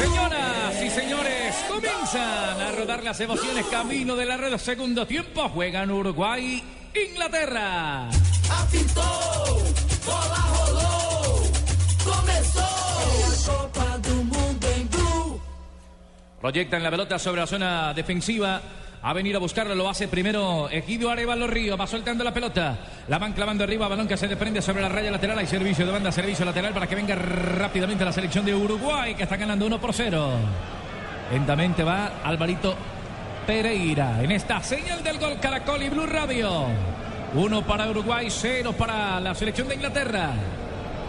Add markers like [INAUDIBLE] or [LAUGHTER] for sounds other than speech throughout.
Señoras y señores, comienzan a rodar las emociones camino de la red. Segundo tiempo, juegan Uruguay, Inglaterra. Apitou, bola rolou, começou a Copa do Mundo em Blue. Proyectan la pelota sobre la zona defensiva. A venir a buscarlo, lo hace primero Egidio Arevalo Río, va soltando la pelota, la van clavando arriba, balón que se desprende sobre la raya lateral, hay servicio de banda, servicio lateral para que venga rápidamente la selección de Uruguay, que está ganando 1 por 0. Lentamente va Alvarito Pereira en esta señal del gol Caracol y Blue Radio. Uno para Uruguay, cero para la selección de Inglaterra.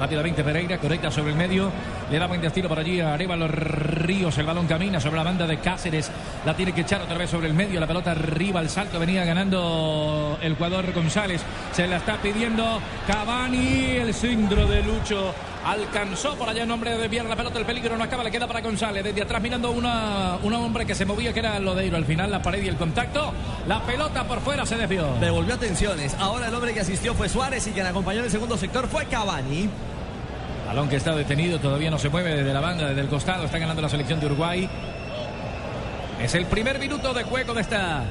Rápidamente Pereira conecta sobre el medio. Le da buen destino por allí a Arevalo Ríos. El balón camina sobre la banda de Cáceres. La tiene que echar otra vez sobre el medio. La pelota arriba. El salto venía ganando el jugador González. Se la está pidiendo Cavani. El centro de Lucho. Alcanzó por allá en nombre de Pierre la pelota. El peligro no acaba. Le queda para González. Desde atrás mirando una, un hombre que se movía que era Lodeiro. Al final la pared y el contacto. La pelota por fuera se desvió. Devolvió atenciones. Ahora el hombre que asistió fue Suárez y quien acompañó en el segundo sector fue Cavani. Balón que está detenido, todavía no se mueve desde la banda, desde el costado. Está ganando la selección de Uruguay. Es el primer minuto de juego de esta,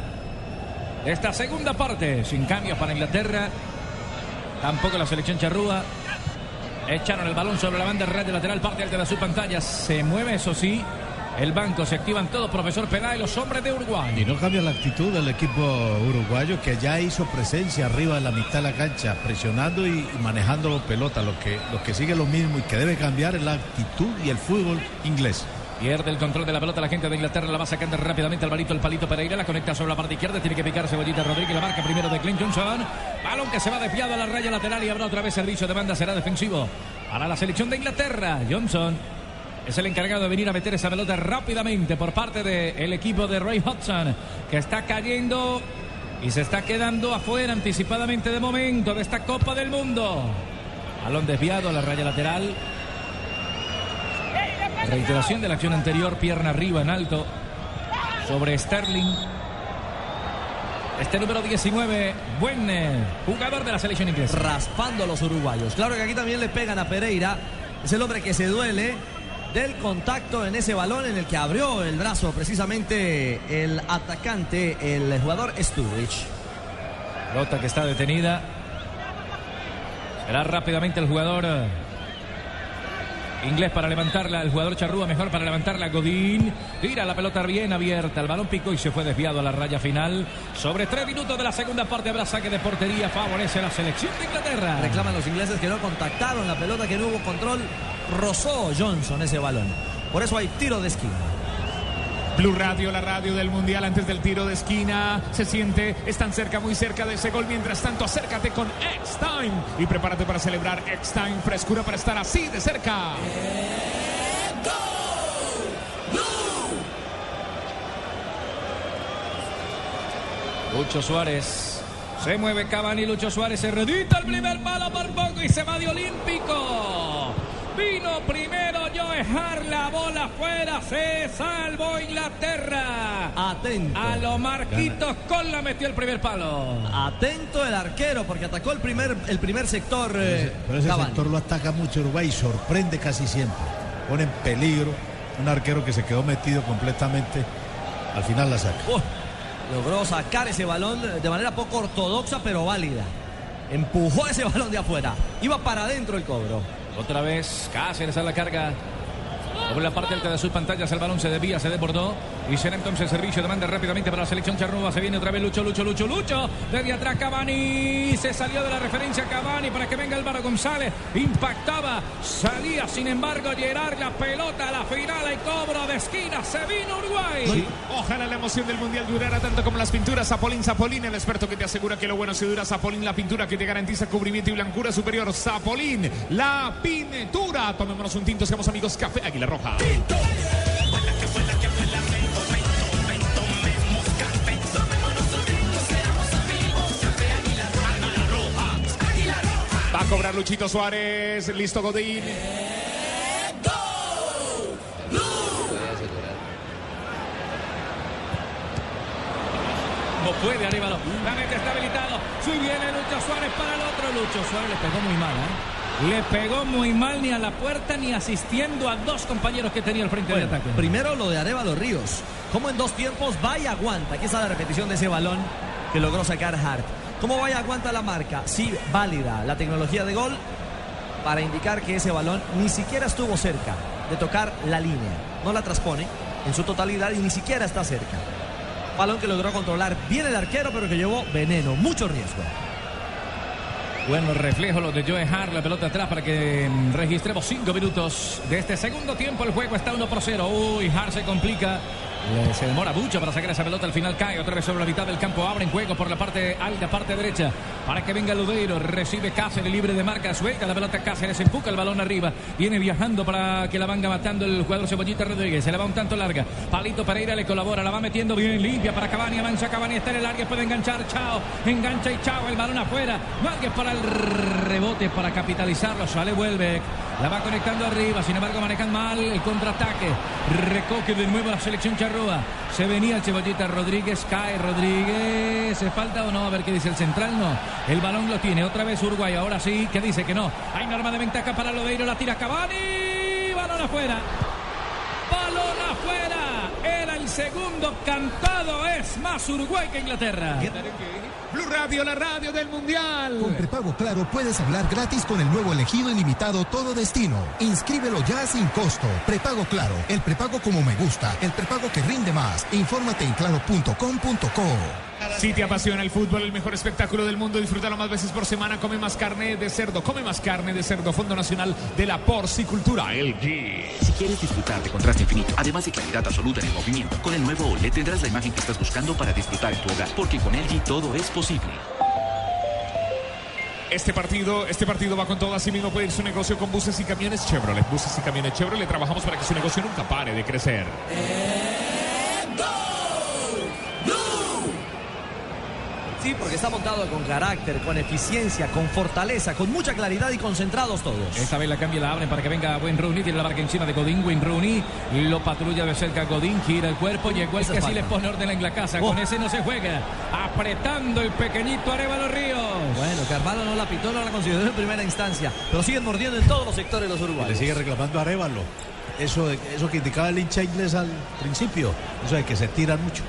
de esta segunda parte. Sin cambios para Inglaterra. Tampoco la selección charrúa. Echaron el balón sobre la banda red de lateral, parte alta de su pantalla. Se mueve, eso sí. El banco se activan todos, profesor Peláez, los hombres de Uruguay. Y no cambia la actitud del equipo uruguayo que ya hizo presencia arriba de la mitad de la cancha, presionando y manejando pelota. Lo que, lo que sigue lo mismo y que debe cambiar es la actitud y el fútbol inglés. Pierde el control de la pelota la gente de Inglaterra, la va sacando rápidamente al balito el palito Pereira, la conecta sobre la parte izquierda, tiene que picar Cebollita Rodríguez, la marca primero de Clint Johnson, balón que se va desviado a la raya lateral y habrá otra vez servicio de banda, será defensivo para la selección de Inglaterra. Johnson es el encargado de venir a meter esa pelota rápidamente por parte del equipo de Ray Hudson, que está cayendo y se está quedando afuera anticipadamente de momento de esta Copa del Mundo. Balón desviado a la raya lateral. Reiteración de la acción anterior, pierna arriba en alto sobre Sterling. Este número 19, buen eh, jugador de la selección inglesa. Raspando a los uruguayos. Claro que aquí también le pegan a Pereira. Es el hombre que se duele del contacto en ese balón en el que abrió el brazo precisamente el atacante, el jugador Sturridge. Pelota que está detenida. Será rápidamente el jugador eh, inglés para levantarla. El jugador Charrúa mejor para levantarla. Godín tira la pelota bien abierta. El balón picó y se fue desviado a la raya final. Sobre tres minutos de la segunda parte habrá saque de portería. Favorece la selección de Inglaterra. Reclaman los ingleses que no contactaron la pelota, que no hubo control. Rozó Johnson ese balón. Por eso hay tiro de esquina. Blue Radio, la radio del Mundial antes del tiro de esquina. Se siente, están cerca, muy cerca de ese gol. Mientras tanto, acércate con X-Time y prepárate para celebrar X-Time. Frescura para estar así de cerca. Lucho Suárez. Se mueve Cavani, Lucho Suárez se redita el primer palo por poco y se va de olímpico. Vino primero Joe Hart, la bola fuera, se salvó Inglaterra. Atento. A lo Marquitos con la metió el primer palo. Atento el arquero porque atacó el primer, el primer sector. eh, Pero ese Cavani. sector lo ataca mucho Uruguay y sorprende casi siempre. Pone en peligro un arquero que se quedó metido completamente. Al final la saca. Oh, logró sacar ese balón de manera poco ortodoxa pero válida. Empujó ese balón de afuera. Iba para adentro el cobro. Otra vez Cáceres a la carga. Sobre la parte alta de sus pantallas el balón se desvía, se desbordó y será entonces servicio de manda rápidamente para la selección charrúa. Se viene otra vez Lucho, Lucho, Lucho, Lucho. Desde atrás Cavani. Se salió de la referencia Cavani para que venga Álvaro González. Impactaba, salía sin embargo Gerard la pelota a la final y cobro de esquina. Se vino Uruguay. Ojalá la emoción del mundial durara tanto como las pinturas. Zapolín, Zapolín, el experto que te asegura que lo bueno se dura. Zapolín, la pintura que te garantiza cubrimiento y blancura superior. Zapolín, la pintura. Tomémonos un tinto, seamos amigos. Café Águila Roja. Va a cobrar Luchito Suárez, listo Godín. No puede, Aníbalo. La mente está habilitado. Si viene Lucho Suárez para el otro. Lucho Suárez le pegó muy mal, ¿eh? Le pegó muy mal ni a la puerta ni asistiendo a dos compañeros que tenía al frente Bueno, de ataque. primero lo de Arevalo Ríos. Como en dos tiempos va y aguanta. Aquí está la repetición de ese balón que logró sacar Hart. ¿Cómo va y aguanta la marca? Sí, válida. La tecnología de gol para indicar que ese balón ni siquiera estuvo cerca de tocar la línea. No la transpone en su totalidad y ni siquiera está cerca. Balón que logró controlar bien el arquero, pero que llevó veneno, mucho riesgo. Bueno, reflejo lo de Joe Hart, la pelota atrás para que registremos cinco minutos de este segundo tiempo. El juego está 1 por 0. Uy, Hart se complica. Le- se demora mucho para sacar esa pelota. Al final cae otra vez sobre la mitad del campo. Abre en juego por la parte alta, parte derecha. Para que venga Ludeiro. Recibe Cáceres libre de marca. Suelta la pelota Cáceres. Empuja el balón arriba. Viene viajando para que la venga matando el jugador Cebollita Rodríguez. Se la va un tanto larga. Palito Pereira le colabora. La va metiendo bien limpia para Cavani. Avanza Cavani. Está en el área. Puede enganchar. Chao. Engancha y chao. El balón afuera. Márquez para el rebote para capitalizarlo. Sale Welbeck. La va conectando arriba. Sin embargo, manejan mal el contraataque. Recoge de nuevo la selección Charrúa. Se venía el Cebollita Rodríguez. Cae Rodríguez. ¿Se falta o no? A ver qué dice el central. No. El balón lo tiene. Otra vez Uruguay. Ahora sí. que dice que no? Hay norma de ventaja para Lodeiro. La tira Cavani. Balón afuera. El segundo cantado. Es más Uruguay que Inglaterra. Blue Radio, la radio del Mundial. Con prepago Claro puedes hablar gratis con el nuevo elegido ilimitado Todo Destino. Inscríbelo ya sin costo. Prepago Claro, el prepago como me gusta, el prepago que rinde más. Infórmate en claro.com.co. Si te apasiona el fútbol, el mejor espectáculo del mundo, disfrútalo más veces por semana. Come más carne de cerdo, come más carne de cerdo. Fondo Nacional de la Porcicultura, LG. Si quieres disfrutar de contraste infinito, además de claridad absoluta en el movimiento, con el nuevo OLED tendrás la imagen que estás buscando para disfrutar en tu hogar, porque con LG todo es posible. Este partido, este partido va con todo. Así mismo puede ir su negocio con buses y camiones Chevrolet. Buses y camiones Chevrolet. Trabajamos para que su negocio nunca pare de crecer. Sí, porque está montado con carácter, con eficiencia, con fortaleza, con mucha claridad y concentrados todos. Esta vez la cambia y la abren para que venga Buen Rooney. Tiene la marca encima de Godín. Wayne Rooney lo patrulla de cerca Godín. Gira el cuerpo. Llegó el Esa que sí le pone orden en la casa. Con Oh. ese no se juega. Apretando el pequeñito Arevalo Ríos. Bueno, Carvalho no la pitó, no la consideró en primera instancia, pero siguen mordiendo en todos los sectores los Le uruguayos. sigue reclamando a Arevalo. Eso, eso que indicaba el hincha inglés al principio. Eso de que se tiran mucho.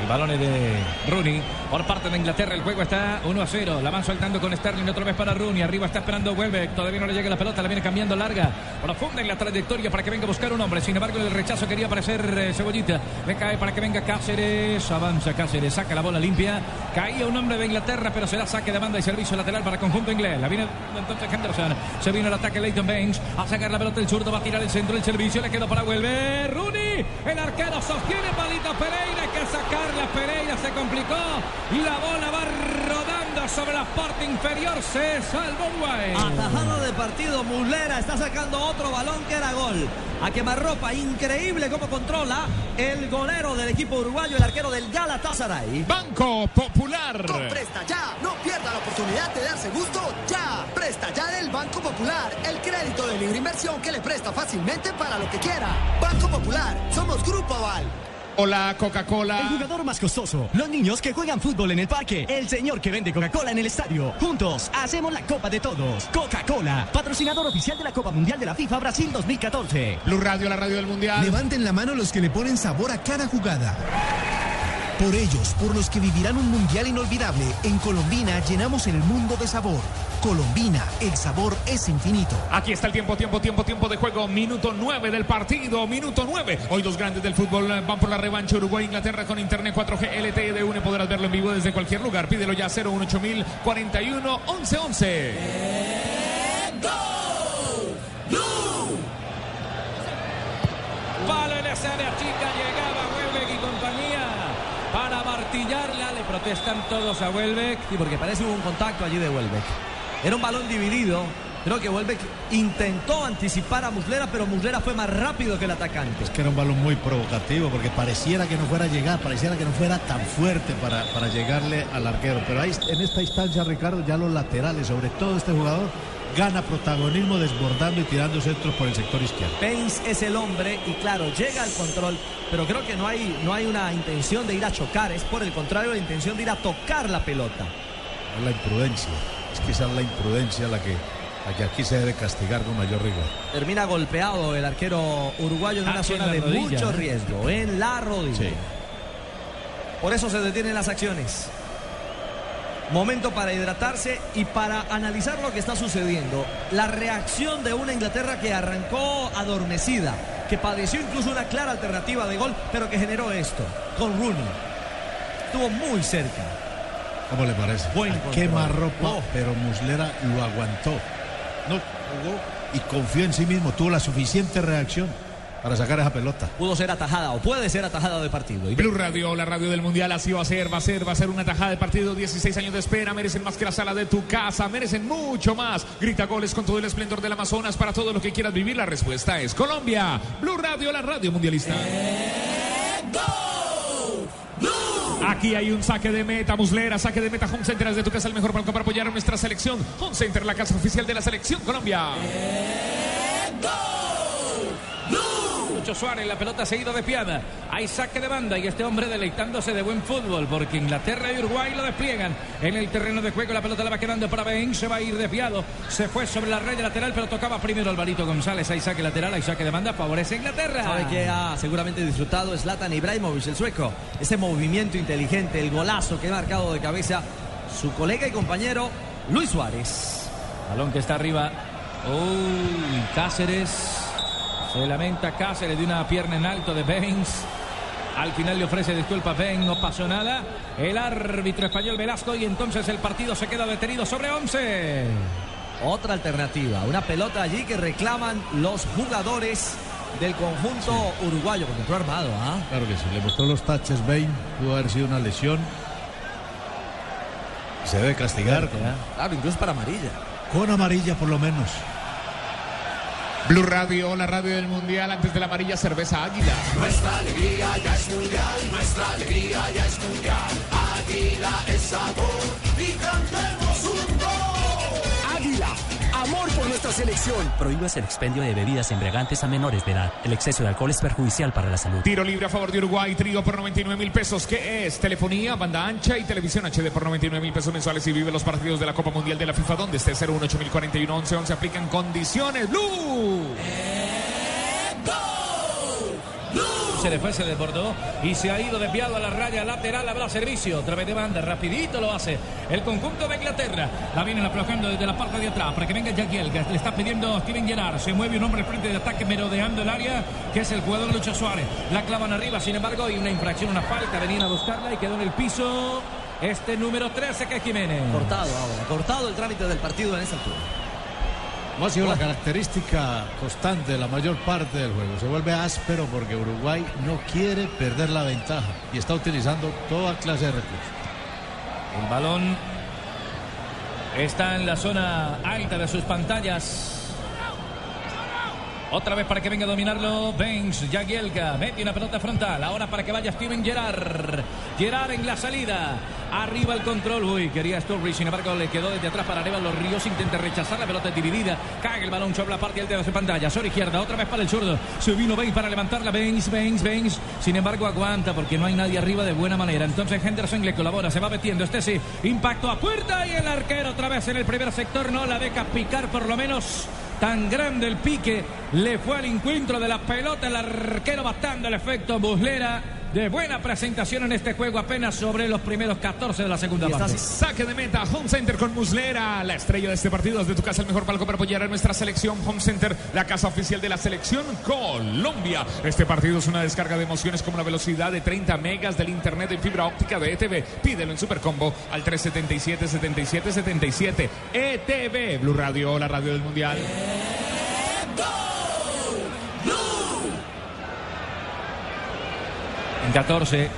El balón es de Rooney por parte de Inglaterra. El juego está 1 a 0. La van soltando con Sterling otra vez para Rooney. Arriba está esperando Welbeck. Todavía no le llega la pelota. La viene cambiando larga. Profunda en la trayectoria para que venga a buscar un hombre. Sin embargo, el rechazo quería aparecer eh, Cebollita. Le cae para que venga Cáceres. Avanza Cáceres. Saca la bola limpia. Caía un hombre de Inglaterra, pero será saque de banda y servicio lateral para el conjunto inglés. La viene entonces Henderson. Se vino el ataque Leighton Baines. A sacar la pelota del zurdo. Va a tirar el centro. El servicio le quedó para Welbeck. Rooney. El arquero sostiene. Palito Pereira. Que sacarla. Pereira se complicó. Y la bola va rodando sobre la parte inferior. Se salvó Uruguay. Atajada de partido, Mulera está sacando otro balón que era gol. A quemarropa, increíble cómo controla el golero del equipo uruguayo, el arquero del Galatasaray. Banco Popular. Con Presta Ya, no pierda la oportunidad de darse gusto ya. Presta Ya del Banco Popular, el crédito de libre inversión que le presta fácilmente para lo que quiera. Banco Popular, somos Grupo Aval. Hola, Coca-Cola. El jugador más costoso. Los niños que juegan fútbol en el parque. El señor que vende Coca-Cola en el estadio. Juntos hacemos la Copa de Todos. Coca-Cola, patrocinador oficial de la Copa Mundial de la FIFA Brasil 2014. Blue Radio, la radio del Mundial. Levanten la mano los que le ponen sabor a cada jugada. Por ellos, por los que vivirán un mundial inolvidable, en Colombina llenamos el mundo de sabor. Colombina, el sabor es infinito. Aquí está el tiempo, tiempo, tiempo, tiempo de juego. Minuto 9 del partido. Minuto 9. Hoy los grandes del fútbol eh, van por la revancha. Uruguay, Inglaterra con Internet 4G LTE de UNE. Podrás verlo en vivo desde cualquier lugar. Pídelo ya 018000 41 11 Le protestan todos a Welbeck. Sí, porque parece hubo un contacto allí de Welbeck. Era un balón dividido Creo que vuelve, intentó anticipar a Muslera, pero Muslera fue más rápido que el atacante. Es que era un balón muy provocativo porque pareciera que no fuera a llegar, pareciera que no fuera tan fuerte para, para llegarle al arquero. Pero ahí en esta instancia, Ricardo, ya los laterales, sobre todo este jugador, gana protagonismo desbordando y tirando centros por el sector izquierdo. Pence es el hombre y claro, llega al control, pero creo que no hay, no hay una intención de ir a chocar, es por el contrario la intención de ir a tocar la pelota. Es la imprudencia, es que esa es la imprudencia la que, la que aquí se debe castigar con mayor rigor. Termina golpeado el arquero uruguayo en una Aquí en zona de rodilla, mucho ¿eh? riesgo, en la rodilla. Sí. Por eso se detienen las acciones. Momento para hidratarse y para analizar lo que está sucediendo. La reacción de una Inglaterra que arrancó adormecida, que padeció incluso una clara alternativa de gol, pero que generó esto con Rooney. Estuvo muy cerca. ¿Cómo le parece? Buen A control. quema ropa, Oh. pero Muslera lo aguantó. No jugó y confió en sí mismo, tuvo la suficiente reacción para sacar esa pelota. Pudo ser atajada o puede ser atajada de partido. Y Blue Radio, la radio del mundial, así va a ser, va a ser, va a ser una tajada de partido, 16 años de espera, merecen más que la sala de tu casa, merecen mucho más. Grita goles con todo el esplendor del Amazonas para todo lo que quieras vivir, la respuesta es Colombia. Blue Radio, la radio mundialista. Aquí hay un saque de meta, Muslera, saque de meta, Home Center desde tu casa, el mejor banco para apoyar a nuestra selección. Home Center, la casa oficial de la selección Colombia. Lucho Suárez, la pelota se ha ido de piada. Hay saque de banda y este hombre deleitándose de buen fútbol porque Inglaterra y Uruguay lo despliegan en el terreno de juego. La pelota la va quedando para Ben, se va a ir desviado. Se fue sobre la red lateral, pero tocaba primero Alvarito González. Hay saque lateral, hay saque de banda, favorece a Inglaterra. ¿Sabe que ha seguramente disfrutado Zlatan Ibrahimovic, el sueco? Ese movimiento inteligente, el golazo que ha marcado de cabeza su colega y compañero Luis Suárez. Balón que está arriba. Uy, Cáceres. Se lamenta Cáceres de una pierna en alto de Baines. Al final le ofrece disculpas Ben, no pasó nada. El árbitro español Velasco y entonces el partido se queda detenido sobre 11. Otra alternativa, una pelota allí que reclaman los jugadores del conjunto uruguayo, porque entró armado, ¿ah? Claro que sí, le mostró los taches Bain, pudo haber sido una lesión. Se debe castigar con, Claro, incluso para amarilla. con amarilla por lo menos. Blue Radio, la radio del mundial, antes de la amarilla cerveza águila. Nuestra alegría ya es mundial, nuestra alegría ya es mundial. Águila es sabor y cantemos amor por nuestra selección. Prohíbas el expendio de bebidas embriagantes a menores de edad. El exceso de alcohol es perjudicial para la salud. Tiro libre a favor de Uruguay, trío por 99 mil pesos. ¿Qué es? Telefonía, banda ancha y televisión HD por 99 mil pesos mensuales y vive los partidos de la Copa Mundial de la FIFA donde esté 018 11 11 aplican condiciones. Blue. Se le fue, se desbordó y se ha ido desviado a la raya lateral. Habrá servicio. Otra vez de banda. Rapidito lo hace el conjunto de Inglaterra. La vienen aflojando desde la parte de atrás para que venga Jagiel. Que le está pidiendo Steven Gerrard. Se mueve un hombre frente de ataque merodeando el área. Que es el jugador Lucho Suárez. La clavan arriba. Sin embargo, hay una infracción, una falta. Venían a buscarla y quedó en el piso. Este número 13 que es Jiménez. Cortado ahora, cortado el trámite del partido en esa altura. No ha sido la característica constante de la mayor parte del juego. Se vuelve áspero porque Uruguay no quiere perder la ventaja y está utilizando toda clase de recursos. El balón está en la zona alta de sus pantallas. Otra vez para que venga a dominarlo Benz, Jagielka, mete una pelota frontal. Ahora para que vaya Steven Gerrard. Gerrard en la salida. Arriba el control. Uy, quería Sturridge. Sin embargo, le quedó desde atrás para arriba. Los Ríos intenta rechazar la pelota dividida. Cae el balón sobre la parte alta de su pantalla. Sobre izquierda. Otra vez para el zurdo. Se vino para levantarla. Benz, Benz, Benz. Sin embargo, aguanta porque no hay nadie arriba de buena manera. Entonces Henderson le colabora. Se va metiendo. Este sí. Impacto a puerta. Y el arquero otra vez en el primer sector. No la deja picar por lo menos. Tan grande el pique, le fue al encuentro de la pelota el arquero bastando el efecto Buslera. De buena presentación en este juego apenas sobre los primeros 14 de la segunda parte. saque de meta, Home Center con Muslera, la estrella de este partido. Desde tu casa, el mejor palco para apoyar a nuestra selección. Home Center, la casa oficial de la selección Colombia. Este partido es una descarga de emociones como la velocidad de 30 megas del internet en fibra óptica de ETV. Pídelo en Supercombo al 377-7777. ETV, Blue Radio, la radio del mundial. 14.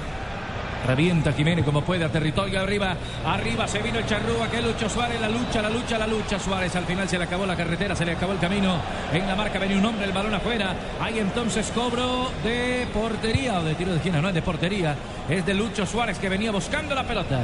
Revienta Jiménez como puede a territorio arriba. Arriba se vino el charrúa que Lucho Suárez. La lucha, la lucha, la lucha. Suárez al final se le acabó la carretera, se le acabó el camino. En la marca venía un hombre, el balón afuera. Hay entonces cobro de portería o de tiro de esquina, no es de portería. Es de Lucho Suárez que venía buscando la pelota.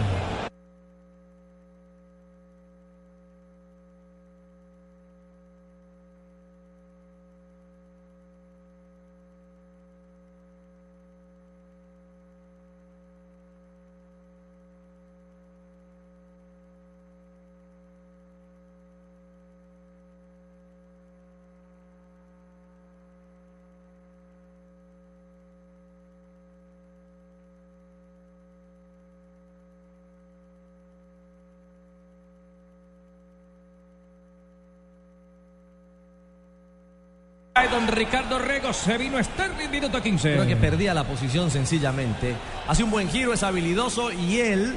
Don Ricardo Rego se vino Sterling, minuto 15. Creo que perdía la posición sencillamente. Hace un buen giro, es habilidoso y él,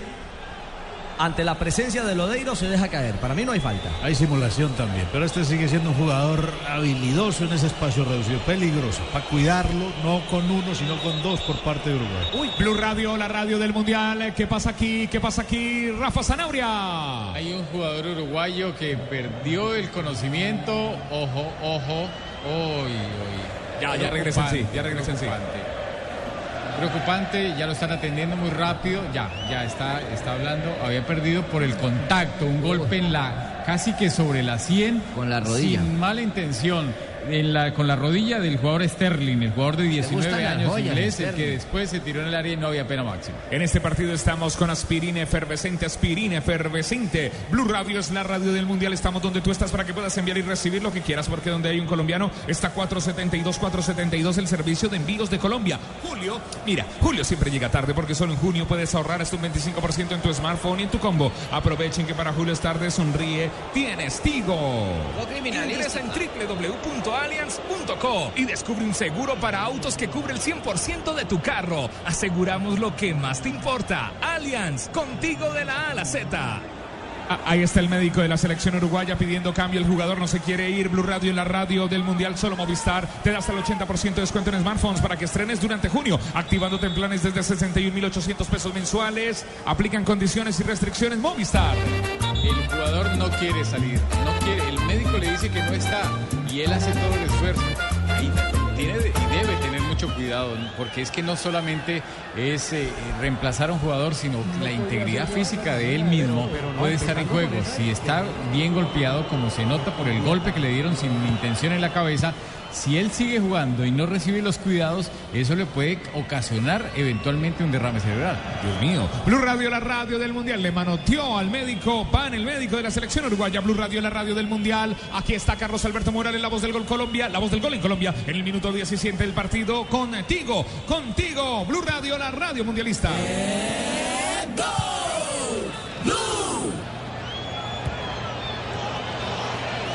ante la presencia de Lodeiro, se deja caer. Para mí no hay falta. Hay simulación también, pero este sigue siendo un jugador habilidoso en ese espacio reducido, peligroso, para cuidarlo, no con uno, sino con dos por parte de Uruguay. Uy, Blue Radio, la radio del Mundial. ¿Qué pasa aquí? ¿Qué pasa aquí? Rafa Zanabria. Hay un jugador uruguayo que perdió el conocimiento. Ojo, ojo. Uy, uy. Ya, ya regresa en sí, ya regresa en sí. Preocupante, ya lo están atendiendo muy rápido. Ya, ya está, está hablando. Había perdido por el contacto, un golpe en la, casi que sobre la 100. Con la rodilla. Sin mala intención. En la, con la rodilla del jugador Sterling, el jugador de 19 años inglés, el que después se tiró en el área y no había pena máxima. En este partido estamos con aspirina efervescente, aspirina efervescente. Blue Radio es la radio del mundial. Estamos donde tú estás para que puedas enviar y recibir lo que quieras, porque donde hay un colombiano está 472, 472 el servicio de envíos de Colombia. Julio, mira, Julio siempre llega tarde porque solo en junio puedes ahorrar hasta un 25% en tu smartphone y en tu combo. Aprovechen que para Julio es tarde, sonríe, tienes Tigo. Lo criminal ingresa en www.allianz.co y descubre un seguro para autos que cubre el 100% de tu carro. Aseguramos lo que más te importa. Allianz, contigo de la A a la Z. Ah, Ahí está el médico de la selección uruguaya pidiendo cambio. El jugador no se quiere ir. Blue Radio en la radio del Mundial Solo Movistar te da hasta el 80% de descuento en smartphones para que estrenes durante junio. Activándote en planes desde 61.800 pesos mensuales. Aplican condiciones y restricciones Movistar. El jugador no quiere salir, no quiere. El médico le dice que no está y él hace todo el esfuerzo. Cuidado, porque es que no solamente es eh, reemplazar a un jugador, sino la integridad física de él mismo puede estar en juego. Si está bien golpeado, como se nota por el golpe que le dieron sin intención en la cabeza, si él sigue jugando y no recibe los cuidados, eso le puede ocasionar eventualmente un derrame cerebral. Dios mío. Blue Radio, la radio del Mundial, le manoteó al médico Pan, el médico de la selección uruguaya. Blue Radio, la radio del Mundial. Aquí está Carlos Alberto Morales, la voz del gol Colombia, la voz del gol en Colombia, en el minuto 17 del partido. Contigo, contigo. Blue Radio, la radio mundialista.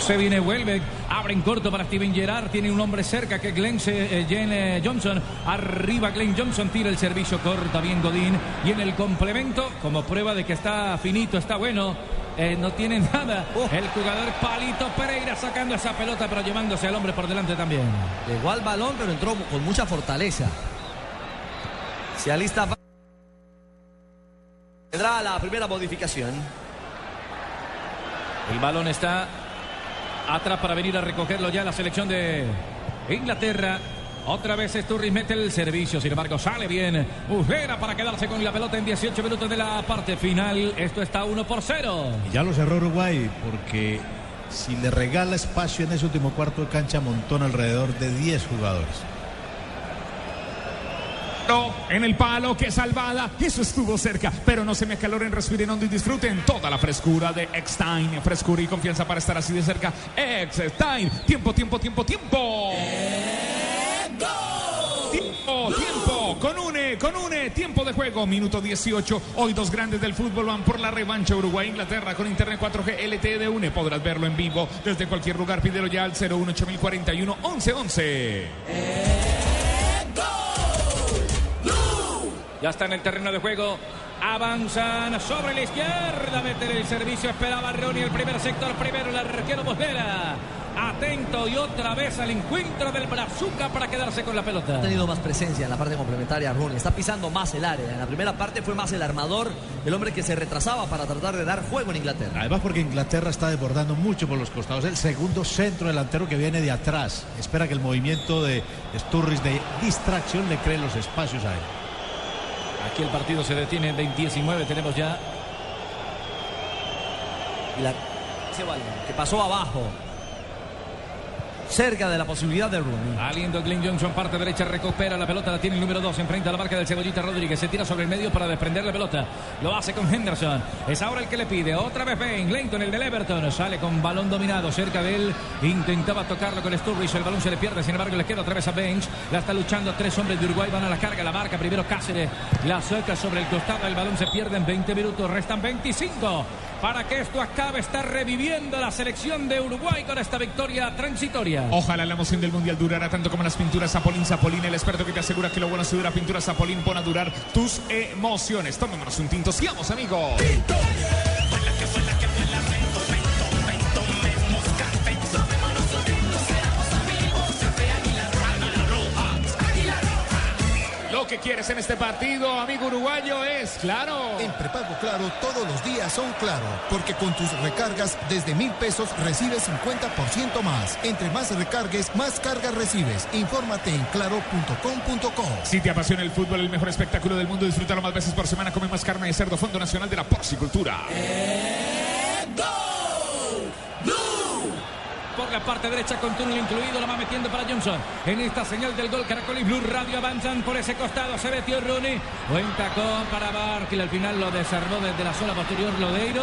Se viene Welbeck, abre en corto para Steven Gerrard, tiene un hombre cerca que Glenn, eh, eh, Johnson, arriba Glenn Johnson, tira el servicio, corta bien Godín y en el complemento, como prueba de que está finito, está bueno, eh, no tiene [LAUGHS] nada, el jugador Palito Pereira sacando esa pelota pero llevándose al hombre por delante también. Llegó al balón, pero entró con mucha fortaleza. Se alista. Tendrá la primera modificación. El balón está atrás para venir a recogerlo ya la selección de Inglaterra. Otra vez Sturridge mete el servicio, sin embargo sale bien. Ujera para quedarse con la pelota en 18 minutos de la parte final. Esto está 1 por 0. Y ya lo cerró Uruguay porque si le regala espacio en ese último cuarto de cancha, montón alrededor de 10 jugadores. En el palo, qué salvada. Eso estuvo cerca, pero no se me acaloren, respiren hondo y disfruten toda la frescura de Eckstein. Frescura y confianza para estar así de cerca. Eckstein. Tiempo, tiempo, tiempo, tiempo. Tiempo, tiempo, con une, con une, tiempo de juego, minuto 18. Hoy dos grandes del fútbol van por la revancha Uruguay-Inglaterra con Internet 4G LTE de une. Podrás verlo en vivo desde cualquier lugar. Pídelo ya al 018041 1111. Ya está en el terreno de juego. Avanzan sobre la izquierda. Meter el servicio. Esperaba Ronnie el primer sector. Primero el arquero Mosquera. atento y otra vez al encuentro del Brazuca para quedarse con la pelota. Ha tenido más presencia en la parte complementaria Rooney. Está pisando más el área. En la primera parte fue más el armador, el hombre que se retrasaba para tratar de dar juego en Inglaterra. Además porque Inglaterra está desbordando mucho por los costados. El segundo centro delantero que viene de atrás. Espera que el movimiento de Sturris de distracción le cree los espacios a él. Aquí el partido se detiene en 19. Tenemos ya la, que pasó abajo. Cerca de la posibilidad de Rooney. Aliendo Glenn Johnson, parte derecha, recupera la pelota, la tiene el número 2, enfrenta a la marca del Cebollita Rodríguez, se tira sobre el medio para desprender la pelota, lo hace con Henderson, es ahora el que le pide, otra vez Ben, Leighton, el del Everton, sale con balón dominado cerca de él, intentaba tocarlo con Sturridge, el balón se le pierde, sin embargo le queda otra vez a Bench, la está luchando, tres hombres de Uruguay van a la carga, la marca, primero Cáceres, la saca sobre el costado, el balón se pierde en 20 minutos, restan 25 para que esto acabe, está reviviendo la selección de Uruguay con esta victoria transitoria. Ojalá la emoción del mundial durara tanto como las pinturas Zapolín Zapolín, el experto que te asegura que lo bueno se dura. Pinturas Zapolín, pon a durar tus emociones. Tomémonos un tinto, sigamos, amigos. Lo que quieres en este partido, amigo uruguayo, es claro. En prepago claro, todos los días son claro, porque con tus recargas desde mil pesos recibes 50% más. Entre más recargues, más cargas recibes. Infórmate en claro.com.co. Si te apasiona el fútbol, el mejor espectáculo del mundo, disfrútalo más veces por semana. Come más carne de cerdo, Fondo Nacional de la Porcicultura. por la parte derecha con túnel incluido, lo va metiendo para Johnson. En esta señal del gol, Caracol y Blue Radio avanzan por ese costado, se metió Rooney. Buen tacón para Barkley, al final lo desarmó desde la zona posterior Lodeiro.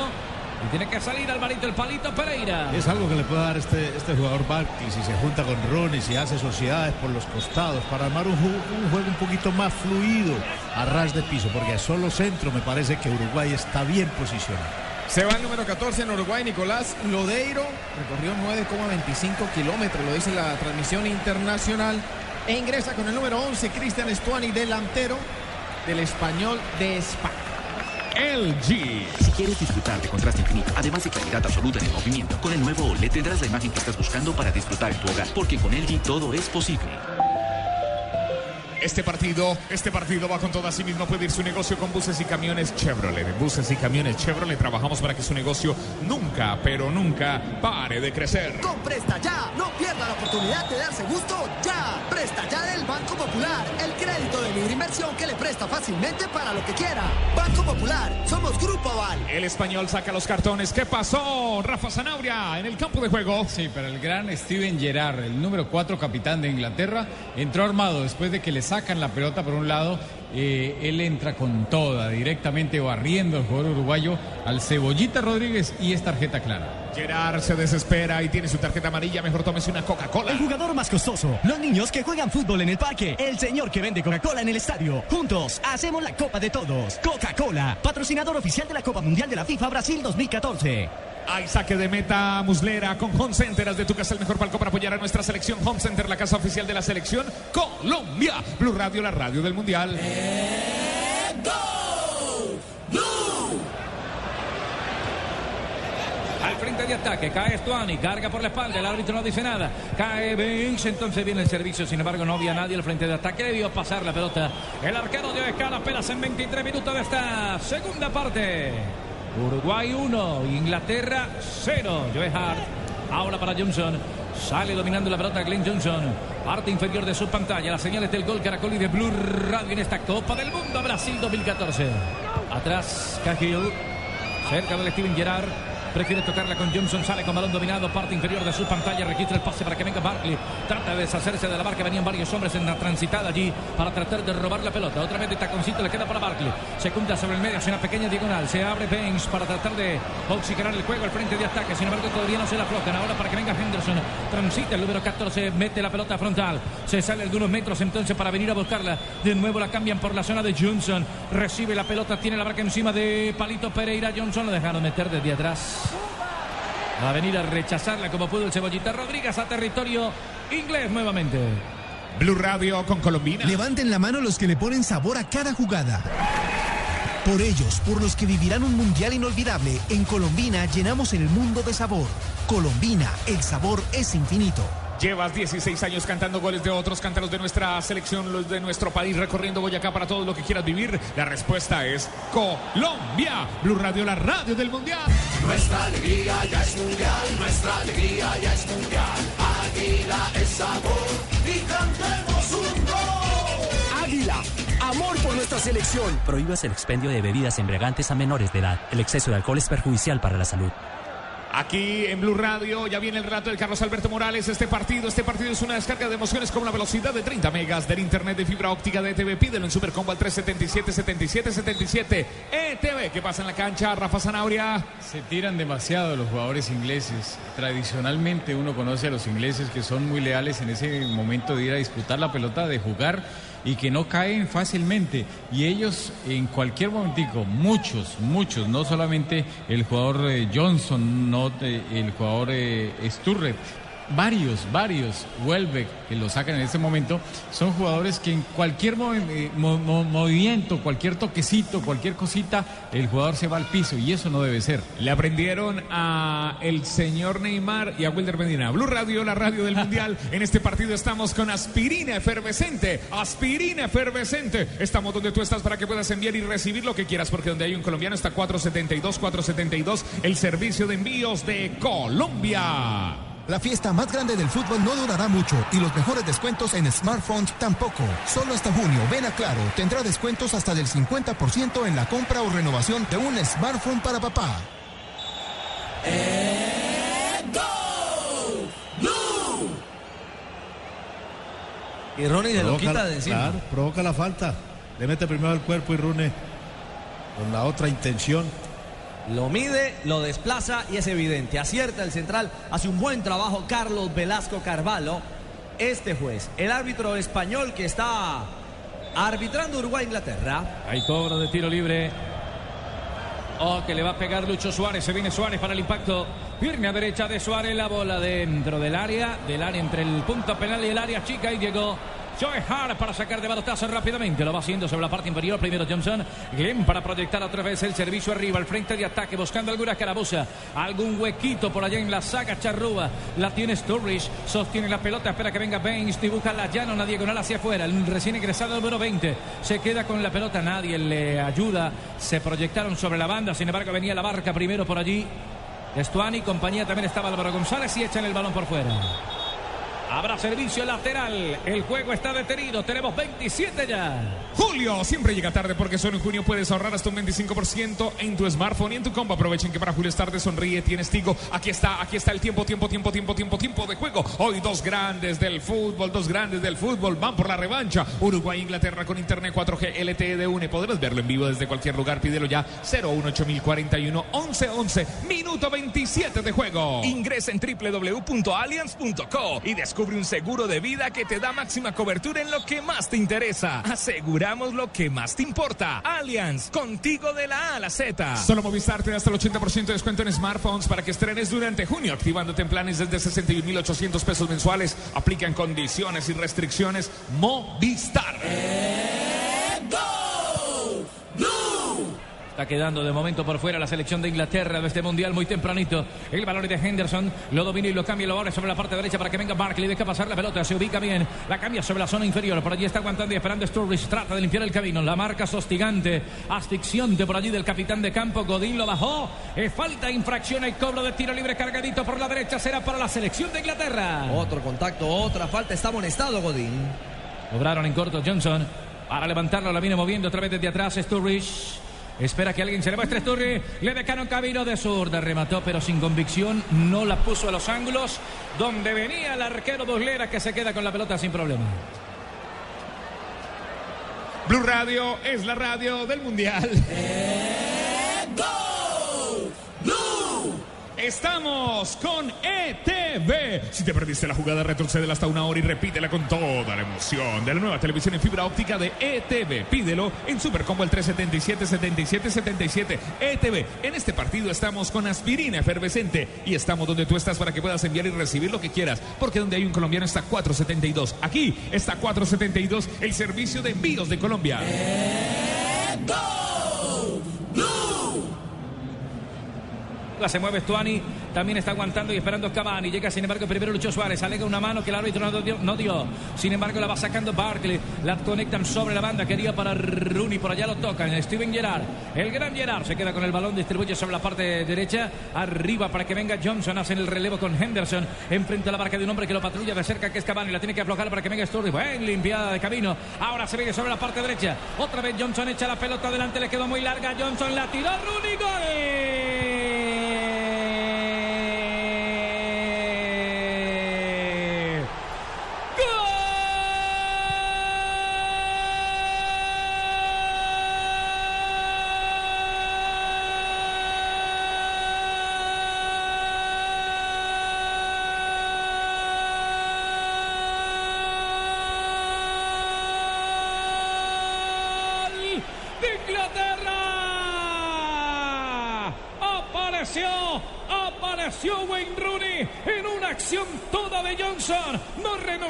Y tiene que salir Alvarito el palito Pereira. Es algo que le puede dar este, este jugador Barkley si se junta con Rooney, si hace sociedades por los costados para armar un, un juego un poquito más fluido a ras de piso, porque a solo centro me parece que Uruguay está bien posicionado. Se va el número 14 en Uruguay, Nicolás Lodeiro. Recorrió 9,25 kilómetros, lo dice la transmisión internacional. E ingresa con el número 11, Cristian Estuani, delantero del español de España. LG. Si quieres disfrutar de contraste infinito, además de claridad absoluta en el movimiento, con el nuevo OLED tendrás la imagen que estás buscando para disfrutar en tu hogar, porque con LG todo es posible. Este partido, este partido va con todo a sí mismo. Puede ir su negocio con buses y camiones Chevrolet. En buses y camiones Chevrolet trabajamos para que su negocio nunca, pero nunca pare de crecer. Con Presta Ya, no pierda la oportunidad de darse gusto ya. Presta Ya del Banco Popular, el crédito de libre inversión que le presta fácilmente para lo que quiera. Banco Popular, somos Grupo Aval. El español saca los cartones. ¿Qué pasó? Rafa Zanauria en el campo de juego. Sí, pero el gran Steven Gerrard, el número 4 capitán de Inglaterra, entró armado después de que le sacan la pelota por un lado. eh, él entra con toda, directamente barriendo al jugador uruguayo al Cebollita Rodríguez y es tarjeta clara. Gerard se desespera y tiene su tarjeta amarilla. Mejor tómese una Coca-Cola. El jugador más costoso. Los niños que juegan fútbol en el parque. El señor que vende Coca-Cola en el estadio. Juntos hacemos la Copa de Todos. Coca-Cola, patrocinador oficial de la Copa Mundial de la FIFA Brasil 2014. Hay saque de meta Muslera con Home Center. Haz de tu casa el mejor palco para apoyar a nuestra selección. Home Center, la casa oficial de la selección Colombia. Blue Radio, la radio del Mundial. Al frente de ataque, cae Stuani, carga por la espalda, el árbitro no dice nada. Cae Bench, entonces viene el servicio, sin embargo no había nadie al frente de ataque, debió pasar la pelota. El arquero de Escala apenas en 23 minutos de esta segunda parte. Uruguay 1, Inglaterra 0. Joe Hart, ahora para Johnson. Sale dominando la pelota Glenn Johnson. Parte inferior de su pantalla. Las señales del gol Caracol y de Blue Radio en esta Copa del Mundo Brasil 2014. Atrás Cahill. Cerca del Steven Gerrard. Prefiere tocarla con Johnson, sale con balón dominado, parte inferior de su pantalla, registra el pase para que venga Barkley. Trata de deshacerse de la marca, venían varios hombres en la transitada allí para tratar de robar la pelota. Otra vez de taconcito le queda para Barkley. Se cumpla sobre el medio, hace una pequeña diagonal. Se abre Bench para tratar de oxigenar el juego al frente de ataque. Sin embargo, todavía no se la aflojan. Ahora para que venga Henderson. Transita el número 14, mete la pelota frontal. Se sale algunos metros entonces para venir a buscarla. De nuevo la cambian por la zona de Johnson. Recibe la pelota, tiene la marca encima de Palito Pereira. Johnson lo dejaron meter desde atrás. Va a venir a rechazarla como pudo el Cebollita Rodríguez a territorio inglés nuevamente. Blue Radio con Colombina. Levanten la mano los que le ponen sabor a cada jugada. Por ellos, por los que vivirán un mundial inolvidable, en Colombina llenamos el mundo de sabor. Colombina, el sabor es infinito. Llevas 16 años cantando goles de otros, cántalos de nuestra selección, los de nuestro país, recorriendo Boyacá para todo lo que quieras vivir. La respuesta es Colombia. Blue Radio, la radio del mundial. Nuestra alegría ya es mundial, nuestra alegría ya es mundial. Águila es sabor y cantemos un gol. Águila, amor por nuestra selección. Prohíbas el expendio de bebidas embriagantes a menores de edad. El exceso de alcohol es perjudicial para la salud. Aquí en Blue Radio ya viene el relato de Carlos Alberto Morales. Este partido, este partido es una descarga de emociones con la velocidad de 30 megas del internet de fibra óptica de ETV. Pídelo en Supercombo al 377 77 77 ETV. ¿Qué pasa en la cancha, Rafa Zanabria? Se tiran demasiado los jugadores ingleses. Tradicionalmente uno conoce a los ingleses que son muy leales en ese momento de ir a disputar la pelota, de jugar y que no caen fácilmente. Y ellos en cualquier momentico, muchos, muchos, no solamente el jugador eh, Johnson, no eh, el jugador eh, varios, varios, Welbeck, que lo sacan en este momento, son jugadores que en cualquier movi- mo- mo- movimiento, cualquier toquecito, cualquier cosita, el jugador se va al piso y eso no debe ser. Le aprendieron a el señor Neymar y a Wilder Medina. Blue Radio, la radio del Mundial. [LAUGHS] En este partido estamos con aspirina efervescente. Aspirina efervescente. Estamos donde tú estás para que puedas enviar y recibir lo que quieras, porque donde hay un colombiano está 472, 472, el servicio de envíos de Colombia. La fiesta más grande del fútbol no durará mucho y los mejores descuentos en smartphones tampoco. Solo hasta junio, ven a Claro, tendrá descuentos hasta del 50% en la compra o renovación de un smartphone para papá. Y Ronnie se lo quita de encima. Claro, provoca la falta. Le mete primero el cuerpo y Rune con la otra intención. Lo mide, lo desplaza y es evidente. Acierta el central, hace un buen trabajo Carlos Velasco Carvalho. Este juez, el árbitro español que está arbitrando Uruguay-Inglaterra. Hay cobro de tiro libre. Oh, que le va a pegar Lucho Suárez. Se viene Suárez para el impacto. Pierna derecha de Suárez. La bola dentro del área. Del área entre el punto penal y el área chica. Y llegó Joe Hart para sacar de balotazo rápidamente. Lo va haciendo sobre la parte inferior. Primero Johnson. Glenn para proyectar otra vez el servicio arriba. Al frente de ataque. Buscando alguna carabuza. Algún huequito por allá en la saga Charrúa. La tiene Sturridge. Sostiene la pelota. Espera que venga Baines. Dibuja la llana. Una diagonal hacia afuera. El recién egresado número 20. Se queda con la pelota. Nadie le ayuda. Se proyectaron sobre la banda. Sin embargo, venía la barca primero por allí. Estuani, compañía también estaba Álvaro González y echan el balón por fuera. Habrá servicio lateral. El juego está detenido. Tenemos 27 ya. Julio siempre llega tarde porque solo en junio puedes ahorrar hasta un 25% en tu smartphone y en tu combo. Aprovechen que para Julio es tarde, sonríe, tienes Tigo. Aquí está, aquí está el tiempo, tiempo, tiempo, tiempo, tiempo, tiempo de juego. Hoy dos grandes del fútbol, dos grandes del fútbol van por la revancha. Uruguay, Inglaterra con internet 4G LTE de UNE. Podrás verlo en vivo desde cualquier lugar. Pídelo ya 018041 1111 minuto 27 de juego. Ingresa en www.allianz.co y descubre un seguro de vida que te da máxima cobertura en lo que más te interesa. Aseguramos lo que más te importa. Allianz, contigo de la A a la Z. Solo Movistar te da hasta el 80% de descuento en smartphones para que estrenes durante junio, activándote en planes desde 61.800 pesos mensuales. Aplican condiciones y restricciones. Movistar. Está quedando de momento por fuera la selección de Inglaterra de este mundial muy tempranito. El balón es de Henderson. Lo domina y lo cambia y lo abre sobre la parte derecha para que venga Barkley. Deja pasar la pelota. Se ubica bien. La cambia sobre la zona inferior. Por allí está aguantando y esperando Sturridge. Trata de limpiar el camino. La marca sostigante. Asfixiante por allí del capitán de campo. Godín lo bajó. Eh, falta infracción. El cobro de tiro libre cargadito por la derecha. Será para la selección de Inglaterra. Otro contacto, otra falta. Está amonestado Godín. Lograron en corto Johnson. Para levantarlo la viene moviendo otra vez desde atrás Sturridge. Espera que alguien se le muestre Sturridge. Le dejaron camino de zurda. Remató pero sin convicción. No la puso a los ángulos. Donde venía el arquero Buslera que se queda con la pelota sin problema. Blue Radio es la radio del mundial. Estamos con ETV. Si te perdiste la jugada, retrocede hasta una hora y repítela con toda la emoción de la nueva televisión en fibra óptica de ETV. Pídelo en Supercombo el 377 77 77 ETV. En este partido estamos con aspirina efervescente y estamos donde tú estás para que puedas enviar y recibir lo que quieras, porque donde hay un colombiano está 472. Aquí está 472, el servicio de envíos de Colombia. Se mueve Stuani, también está aguantando y esperando Cavani. Llega sin embargo primero Lucho Suárez, alega una mano que el árbitro no dio, no dio. Sin embargo la va sacando Barkley, la conectan sobre la banda, quería para Rooney, por allá lo tocan. Steven Gerrard, el gran Gerrard se queda con el balón, distribuye sobre la parte derecha, arriba para que venga Johnson, hacen el relevo con Henderson, enfrente a la barca de un hombre que lo patrulla de cerca, que es Cavani, la tiene que aflojar para que venga Sturridge, buen limpiada de camino. Ahora se viene sobre la parte derecha, otra vez Johnson echa la pelota adelante, le quedó muy larga, Johnson la tiró, Rooney, gol. Yeah.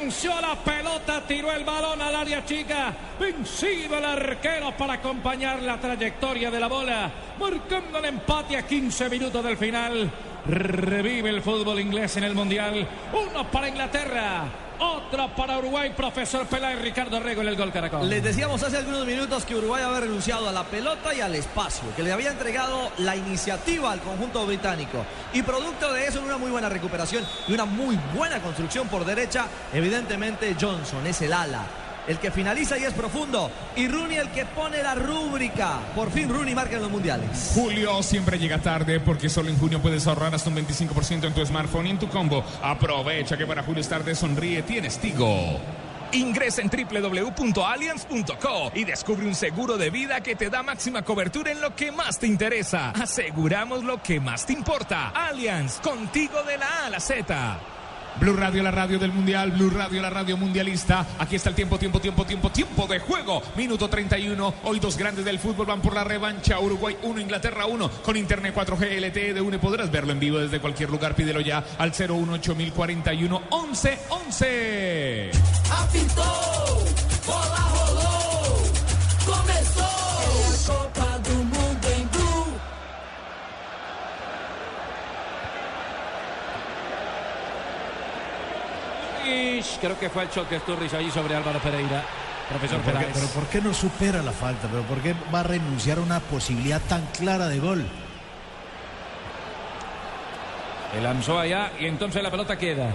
A la pelota, tiró el balón al área chica. Vencido el arquero para acompañar la trayectoria de la bola. Marcando el empate a 15 minutos del final. Revive el fútbol inglés en el Mundial. Uno para Inglaterra. Otro para Uruguay, profesor Peláez, Ricardo Rego en el gol Caracol. Les decíamos hace algunos minutos que Uruguay había renunciado a la pelota y al espacio, que le había entregado la iniciativa al conjunto británico. Y producto de eso, una muy buena recuperación y una muy buena construcción por derecha, evidentemente Johnson es el ala. El que finaliza y es profundo. Y Rooney el que pone la rúbrica. Por fin Rooney marca en los mundiales. Julio siempre llega tarde porque solo en junio puedes ahorrar hasta un 25% en tu smartphone y en tu combo. Aprovecha que para Julio es tarde, sonríe, tienes Tigo. Ingresa en www.allianz.co y descubre un seguro de vida que te da máxima cobertura en lo que más te interesa. Aseguramos lo que más te importa. Allianz, contigo de la A a la Z. Blue Radio, la radio del Mundial, Blue Radio, la radio mundialista. Aquí está el tiempo, tiempo, tiempo, tiempo, tiempo de juego. Minuto 31. Hoy dos grandes del fútbol van por la revancha. Uruguay 1, Inglaterra 1. Con internet 4G LTE de UNE podrás verlo en vivo desde cualquier lugar. Pídelo ya al 018041 11 11. Apitou, bola Creo que fue el choque Sturridge allí sobre Álvaro Pereira. Profesor Pero ¿por, qué, pero ¿por qué no supera la falta? ¿Pero por qué va a renunciar a una posibilidad tan clara de gol? El lanzó allá y entonces la pelota queda.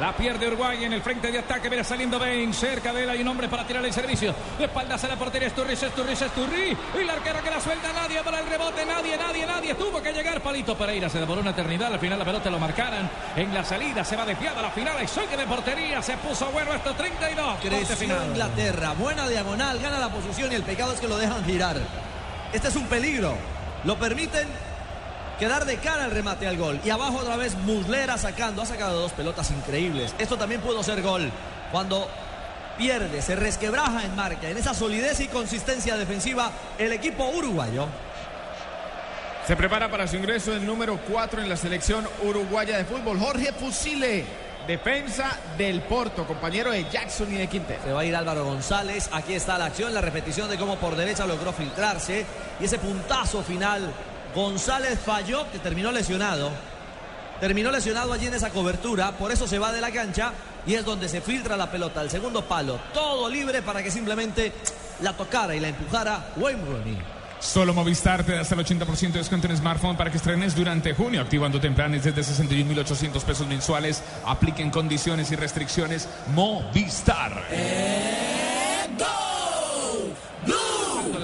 La pierde Uruguay en el frente de ataque. Viene saliendo Ben. Cerca de él hay un hombre para tirar el servicio. De espaldas a la portería. Sturridge, Sturridge, Sturridge. Y el arquero que la suelta. Nadie para el rebote. Nadie, nadie, nadie. Tuvo que llegar Palito Pereira. Se demoró una eternidad. Al final la pelota lo marcaran. En la salida se va desviada la final. Hay saque de portería. Se puso bueno esto. 32. Corte Creció final. Inglaterra, buena diagonal, gana la posición y el pecado es que lo dejan girar. Este es un peligro. Lo permiten quedar de cara al remate al gol. Y abajo otra vez Muslera sacando. Ha sacado dos pelotas increíbles. Esto también pudo ser gol. Cuando pierde, se resquebraja en marca. En esa solidez y consistencia defensiva, el equipo uruguayo. Se prepara para su ingreso el número 4 en la selección uruguaya de fútbol. Jorge Fusile, defensa del Porto, compañero de Jackson y de Quintero. Se va a ir Álvaro González. Aquí está la acción, la repetición de cómo por derecha logró filtrarse. Y ese puntazo final. González falló, que terminó lesionado. Terminó lesionado allí en esa cobertura. Por eso se va de la cancha. Y es donde se filtra la pelota. El segundo palo. Todo libre para que simplemente la tocara y la empujara Wayne Rooney. Solo Movistar te da hasta el 80% de descuento en smartphone para que estrenes durante junio, activando tempranes desde 61.800 pesos mensuales. Apliquen condiciones y restricciones. Movistar. Salto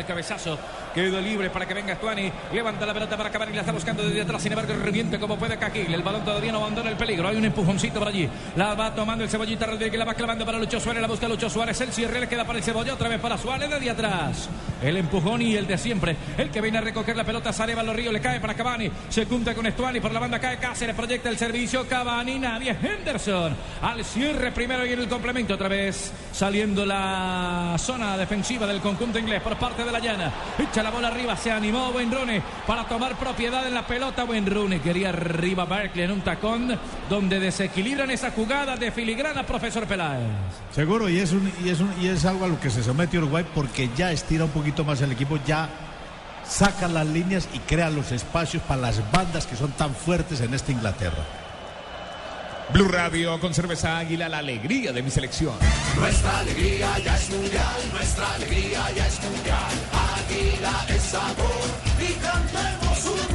cabezazo. Quedó libre para que venga Stuani. Levanta la pelota para acabar y la está buscando desde atrás. Sin embargo, reviente como puede Caquil. El balón todavía no abandona el peligro. Hay un empujoncito por allí. La va tomando el cebollita Rodríguez. La va clavando para Lucho Suárez. La busca Lucho Suárez. El cierre le queda para el cebolla. Otra vez para Suárez desde atrás. El empujón y el de siempre. El que viene a recoger la pelota. Sale los Río. Le cae para Cavani. Se junta con Stuani. Por la banda cae Cáceres. Proyecta el servicio. Cavani. Nadie. Henderson. Al cierre primero y en el complemento otra vez. Saliendo la zona defensiva del conjunto inglés por parte de la llana. Echa la bola arriba. Se animó Rooney para tomar propiedad en la pelota. Rooney quería arriba Barkley en un tacón donde desequilibran esa jugada de filigrana, profesor Peláez. Seguro, y es, un, y, es un- y es algo a lo que se somete Uruguay porque ya estira un poquito más el equipo, ya saca las líneas y crea los espacios para las bandas que son tan fuertes en esta Inglaterra. Blue Radio con cerveza águila, la alegría de mi selección. Nuestra alegría ya es mundial, nuestra alegría ya es mundial. Águila es sabor y cantemos un.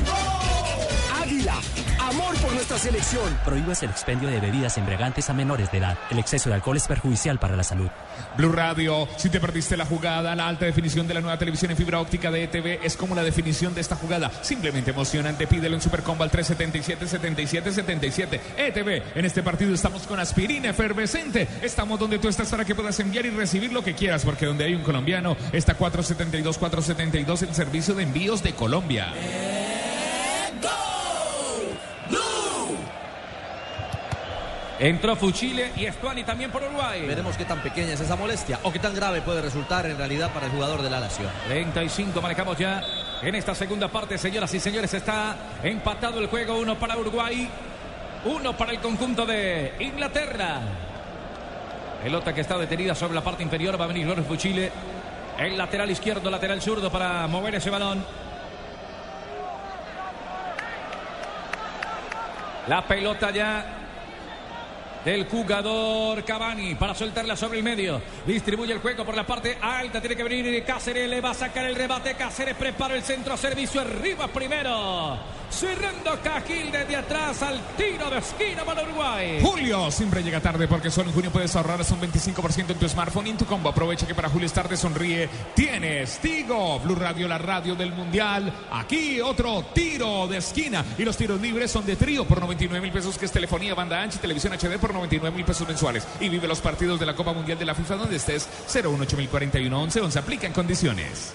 Águila, amor por nuestra selección. Prohíbas el expendio de bebidas embriagantes a menores de edad. El exceso de alcohol es perjudicial para la salud. Blue Radio, si te perdiste la jugada, la alta definición de la nueva televisión en fibra óptica de ETV es como la definición de esta jugada. Simplemente emocionante. Pídelo en Supercombo al 377-7777. ETV, en este partido estamos con aspirina efervescente. Estamos donde tú estás para que puedas enviar y recibir lo que quieras, porque donde hay un colombiano está 472-472 el servicio de envíos de Colombia. Entró Fuchile y Estuani también por Uruguay. Veremos qué tan pequeña es esa molestia o qué tan grave puede resultar en realidad para el jugador de la Nación. 35 manejamos ya en esta segunda parte, señoras y señores. Está empatado el juego, uno para Uruguay, uno para el conjunto de Inglaterra. Pelota que está detenida sobre la parte inferior, va a venir Lorenzo Fuchile. El lateral izquierdo, lateral zurdo para mover ese balón. La pelota ya del jugador Cavani para soltarla sobre el medio. Distribuye el juego por la parte alta. Tiene que venir Cáceres. Le va a sacar el rebate. Cáceres prepara el centro. Servicio arriba primero. Cerrando Cajil desde atrás al tiro de esquina para Uruguay. Julio siempre llega tarde porque solo en junio puedes ahorrar hasta un 25% en tu smartphone y en tu combo. Aprovecha que para Julio es tarde sonríe. Tienes Tigo, Blue Radio, la radio del Mundial. Aquí otro tiro de esquina. Y los tiros libres son de trío por 99 mil pesos, que es telefonía, banda ancha televisión HD 99 mil pesos mensuales. Y vive los partidos de la Copa Mundial de la FIFA donde estés. 018041 11 11. Aplica en condiciones.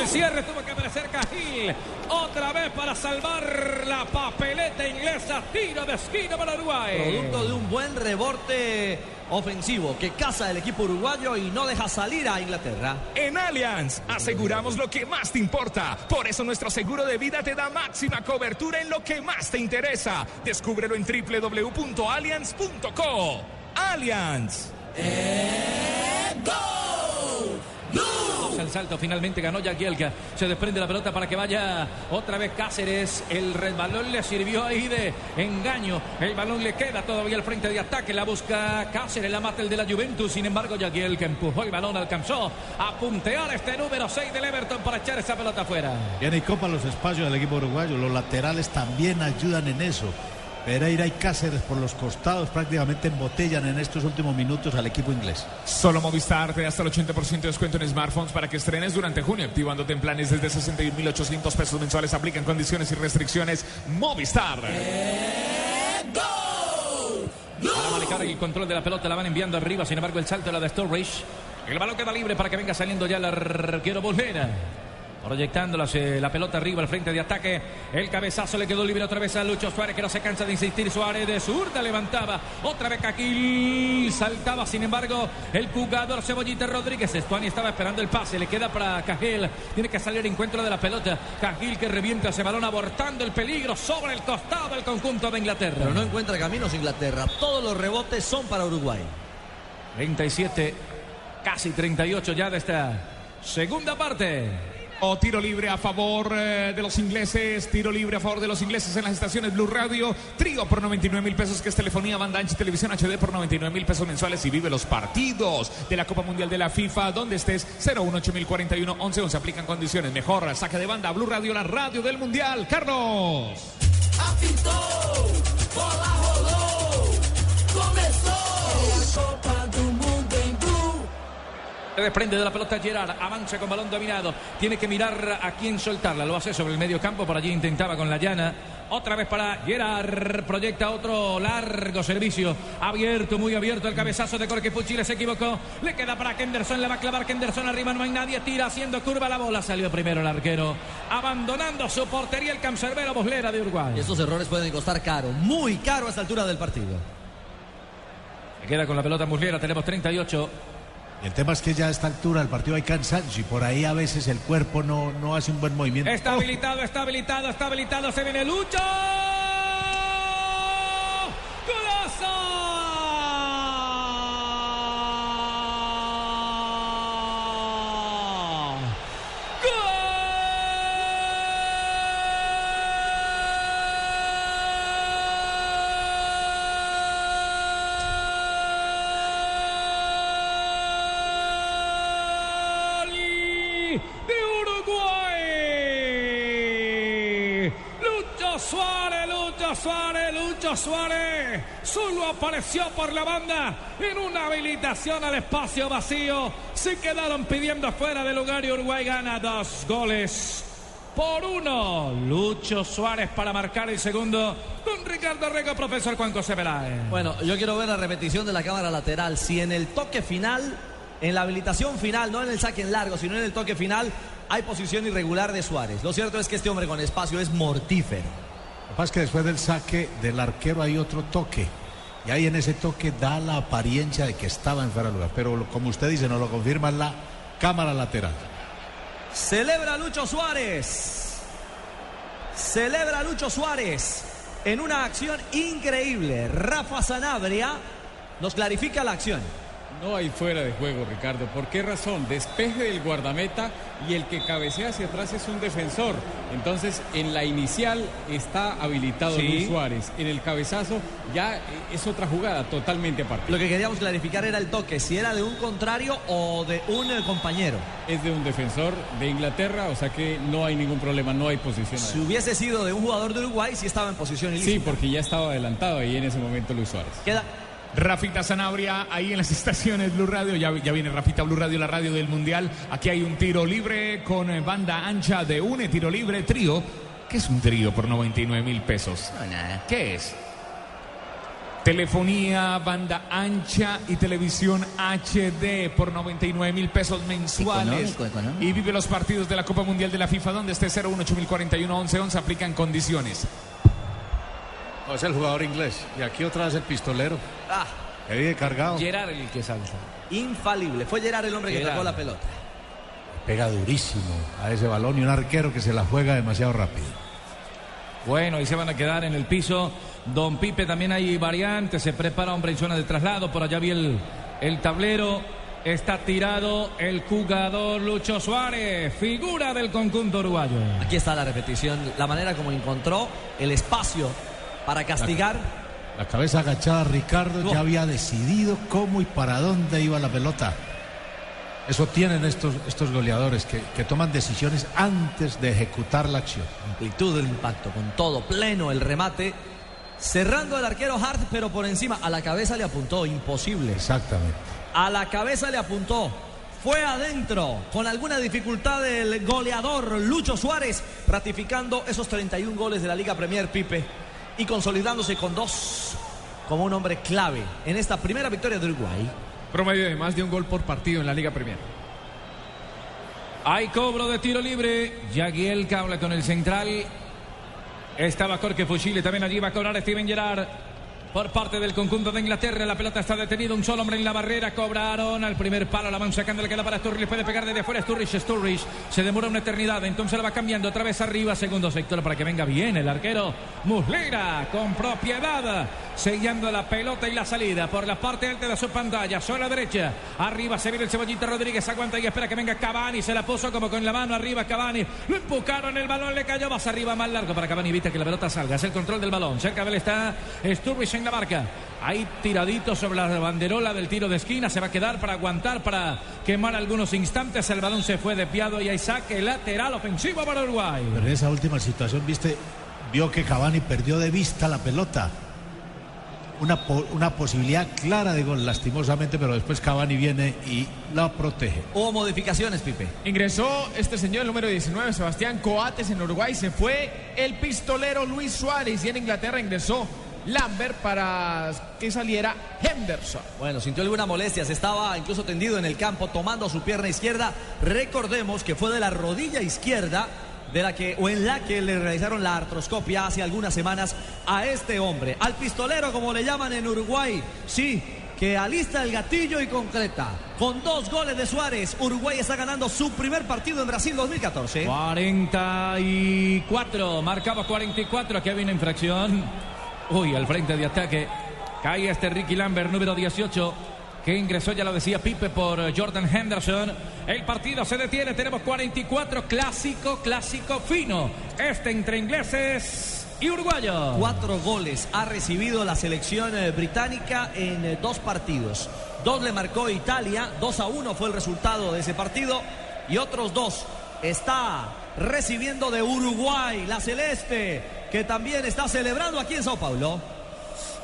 El cierre tuvo que aparecer Cajil. Otra vez para salvar la papeleta inglesa. Tiro de esquina para Uruguay. Producto de un buen rebote ofensivo que caza el equipo uruguayo y no deja salir a Inglaterra. En Allianz aseguramos lo que más te importa. Por eso nuestro seguro de vida te da máxima cobertura en lo que más te interesa. Descúbrelo en www.allianz.co. Allianz. El salto finalmente ganó Yagielka. Se desprende la pelota para que vaya otra vez Cáceres. El balón le sirvió ahí de engaño. El balón le queda todavía al frente de ataque. La busca Cáceres, la mata el de la Juventus. Sin embargo, Yagielka empujó el balón, alcanzó a puntear este número 6 del Everton para echar esa pelota afuera. Y copa los espacios del equipo uruguayo. Los laterales también ayudan en eso. Pereira y Cáceres por los costados prácticamente embotellan en estos últimos minutos al equipo inglés. Solo Movistar te da hasta el 80% de descuento en smartphones para que estrenes durante junio, activándote en planes desde 61.800 pesos mensuales. Aplican condiciones y restricciones. Movistar. Para manejar el control de la pelota la van enviando arriba. Sin embargo, el salto la de Sturridge. El balón queda libre para que venga saliendo ya el arquero Bolera. Proyectando la, la, pelota arriba al frente de ataque. El cabezazo le quedó libre otra vez a Lucho Suárez, que no se cansa de insistir. Suárez de zurda levantaba. Otra vez Caquil saltaba. Sin embargo, el jugador Cebollita Rodríguez. Estuani estaba esperando el pase. Le queda para Cajil. Tiene que salir encuentro de la pelota. Cajil que revienta ese balón, abortando el peligro sobre el costado del conjunto de Inglaterra. Pero no encuentra caminos Inglaterra. Todos los rebotes son para Uruguay. 37, casi 38 ya de esta segunda parte. O tiro libre a favor eh, de los ingleses, tiro libre a favor de los ingleses en las estaciones Blue Radio, trío por 99 mil pesos, que es telefonía, banda ancha televisión HD por 99 mil pesos mensuales y vive los partidos de la Copa Mundial de la FIFA, donde estés 018041 11 11 aplican condiciones, mejor saque de banda Blue Radio, la radio del Mundial, Carlos. Apitou, bola rolou, começou Se desprende de la pelota Gerard, avanza con balón dominado, tiene que mirar a quién soltarla, lo hace sobre el medio campo, por allí intentaba con la llana, otra vez para Gerard, proyecta otro largo servicio, abierto, muy abierto el cabezazo de Jorge Puchile, se equivocó, le queda para Kenderson, le va a clavar Kenderson arriba, no hay nadie, tira haciendo curva la bola, salió primero el arquero, abandonando su portería el cancerbero Boslera de Uruguay. Y estos errores pueden costar caro, muy caro a esta altura del partido. Se queda con la pelota Muslera, tenemos 38. El tema es que ya a esta altura del partido hay cansancio y por ahí a veces el cuerpo no, no hace un buen movimiento. Está habilitado, está habilitado, está habilitado. Se viene Lucho. ¡Golazo! Suárez, Lucho Suárez. Solo apareció por la banda en una habilitación al espacio vacío. Se quedaron pidiendo fuera de lugar y Uruguay gana dos goles por uno. Lucho Suárez para marcar el segundo. Don Ricardo Rego, profesor Juan José Peláez. Bueno, yo quiero ver la repetición de la cámara lateral. Si en el toque final, en la habilitación final, no en el saque en largo, sino en el toque final, hay posición irregular de Suárez. Lo cierto es que este hombre con espacio es mortífero. Pasa que después del saque del arquero hay otro toque. Y ahí en ese toque da la apariencia de que estaba en fuera. Pero como usted dice, nos lo confirma la cámara lateral. Celebra Lucho Suárez. Celebra Lucho Suárez en una acción increíble. Rafa Sanabria nos clarifica la acción. No hay fuera de juego, Ricardo. ¿Por qué razón? Despeje del guardameta y el que cabecea hacia atrás es un defensor. Entonces, en la inicial está habilitado Sí. Luis Suárez. En el cabezazo ya es otra jugada totalmente aparte. Lo que queríamos clarificar era el toque, si era de un contrario o de un eh, compañero. Es de un defensor de Inglaterra, o sea que no hay ningún problema, no hay posición. Si hubiese sido de un jugador de Uruguay, sí estaba en posición ilícita. Sí, porque ya estaba adelantado ahí en ese momento Luis Suárez. Queda Rafita Sanabria ahí en las [LAUGHS] estaciones Blue Radio. Ya, ya viene Rafita Blue Radio, la radio del Mundial. Aquí hay un tiro libre con eh, banda ancha de UNE, tiro libre, trío. ¿Qué es un trío por 99 mil pesos? ¿Qué es? Telefonía, banda ancha y televisión HD por 99 mil pesos mensuales. Económico, económico. Y vive los partidos de la Copa Mundial de la FIFA donde esté 01 8041 11 11 aplican condiciones. No, es el jugador inglés. Y aquí otra vez el pistolero. Ah, Que viene cargado. Gerard el que salta. infalible. Fue Gerard el hombre que tocó la pelota. Pega durísimo a ese balón y un arquero que se la juega demasiado rápido. Bueno, ahí se van a quedar en el piso. Don Pipe, también hay variantes. Se prepara hombre en zona de traslado. Por allá vi el, el tablero. Está tirado el jugador Lucho Suárez, figura del conjunto uruguayo. Aquí está la repetición, la manera como encontró el espacio para castigar. La cabeza agachada, Ricardo ya había decidido cómo y para dónde iba la pelota. Eso tienen estos, estos goleadores que, que toman decisiones antes de ejecutar la acción. Amplitud del impacto, con todo, pleno el remate. Cerrando el arquero Hart, pero por encima, a la cabeza le apuntó, imposible. Exactamente. A la cabeza le apuntó. Fue adentro, con alguna dificultad el goleador Lucho Suárez, ratificando esos 31 goles de la Liga Premier Pipe y consolidándose con dos como un hombre clave en esta primera victoria de Uruguay. Promedio de más de un gol por partido en la Liga Premier. Hay cobro de tiro libre. Yaguiel que habla con el central. Estaba Jorge Fuchile. También allí va a cobrar Steven Gerrard. Por parte del conjunto de Inglaterra, la pelota está detenida. Un solo hombre en la barrera. Cobraron al primer palo. La van sacando. Le queda para Sturridge. Puede pegar desde afuera. Sturridge. Sturridge. Se demora una eternidad. Entonces la va cambiando otra vez arriba. Segundo sector para que venga bien el arquero. Muslera con propiedad. Sellando la pelota y la salida por la parte alta de su pantalla. Sobre la derecha. Arriba se viene el cebollita Rodríguez. Aguanta y espera que venga Cavani. Se la puso como con la mano arriba Cavani. Lo empujaron. El balón le cayó más arriba, más largo para Cavani. Evita que la pelota salga. Es el control del balón. Cerca de él está Sturridge en la marca. Ahí tiradito sobre la banderola del tiro de esquina. Se va a quedar para aguantar, para quemar algunos instantes. El balón se fue desviado y hay saque lateral ofensivo para Uruguay. Pero en esa última situación, viste, vio que Cavani perdió de vista la pelota. Una, po- una posibilidad clara de gol, lastimosamente, pero después Cavani viene y la protege. Hubo modificaciones, Pipe. Ingresó este señor, el número 19, Sebastián Coates en Uruguay. Se fue el pistolero Luis Suárez y en Inglaterra ingresó Lambert para que saliera Henderson. Bueno, sintió alguna molestia, se estaba incluso tendido en el campo tomando su pierna izquierda. Recordemos que fue de la rodilla izquierda de la que o en la que le realizaron la artroscopia hace algunas semanas a este hombre, al pistolero como le llaman en Uruguay. Sí, que alista el gatillo y concreta. Con dos goles de Suárez, Uruguay está ganando su primer partido en Brasil 2014. 44, marcaba 44, aquí una infracción. Uy, al frente de ataque. Cae este Ricky Lambert, número 18, que ingresó, ya lo decía Pipe, por eh, Jordan Henderson. El partido se detiene, tenemos 44, clásico, clásico fino. Este entre ingleses y uruguayos. Cuatro goles ha recibido la selección eh, británica en eh, dos partidos. Dos le marcó Italia, 2 a 1 fue el resultado de ese partido. Y otros dos está recibiendo de Uruguay, la celeste. que también está celebrando aquí en Sao Paulo.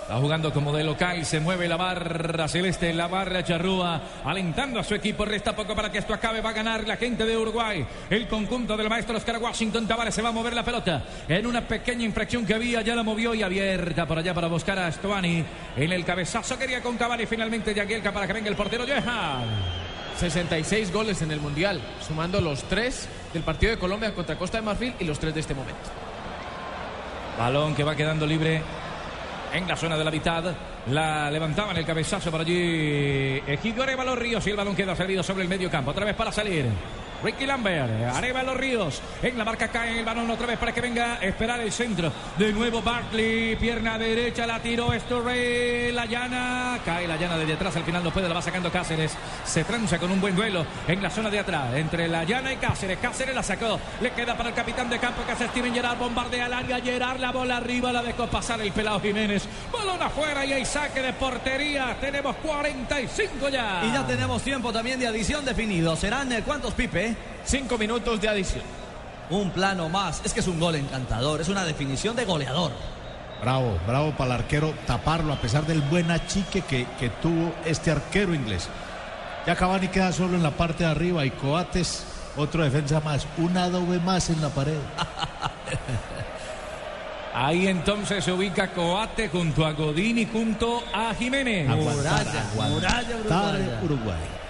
Está jugando como de local, se mueve la barra celeste, la barra charrúa, alentando a su equipo. Resta poco para que esto acabe. Va a ganar la gente de Uruguay. El conjunto del maestro Oscar Washington Tavares se va a mover la pelota. En una pequeña infracción que había, ya la movió y abierta por allá para buscar a Stuani. En el cabezazo quería con Cavani. Finalmente Yagielka para que venga el portero Jehan. 66 goles en el Mundial, sumando los tres del partido de Colombia contra Costa de Marfil y los tres de este momento. Balón que va quedando libre en la zona de la mitad. La levantaban el cabezazo por allí. Egidio Arevalo Ríos y el balón queda salido sobre el medio campo. Otra vez para salir. Ricky Lambert, Arevalo Ríos. En la marca cae el balón otra vez para que venga a esperar el centro. De nuevo Barkley, pierna derecha, la tiró Estorre, la llana. Cae la llana desde atrás, al final no puede, la va sacando Cáceres. Se tranza con un buen duelo en la zona de atrás. Entre la llana y Cáceres. Cáceres la sacó. Le queda para el capitán de campo que hace Steven Gerard. Bombardea al área. Gerard la bola arriba, la dejó pasar el pelado Jiménez. Balón afuera y hay saque de portería. Tenemos 45 ya. Y ya tenemos tiempo también de adición definido. ¿Serán eh, cuántos, Pipe? Cinco minutos de adición. Un plano más. Es que es un gol encantador. Es una definición de goleador. Bravo, bravo para el arquero taparlo a pesar del buen achique que, que tuvo este arquero inglés. Ya Cavani queda solo en la parte de arriba y Coates, otro defensa más, un adobe más en la pared. [LAUGHS] Ahí entonces se ubica Coate junto a Godín y junto a Jiménez. Aguantar, aguantar Uruguay.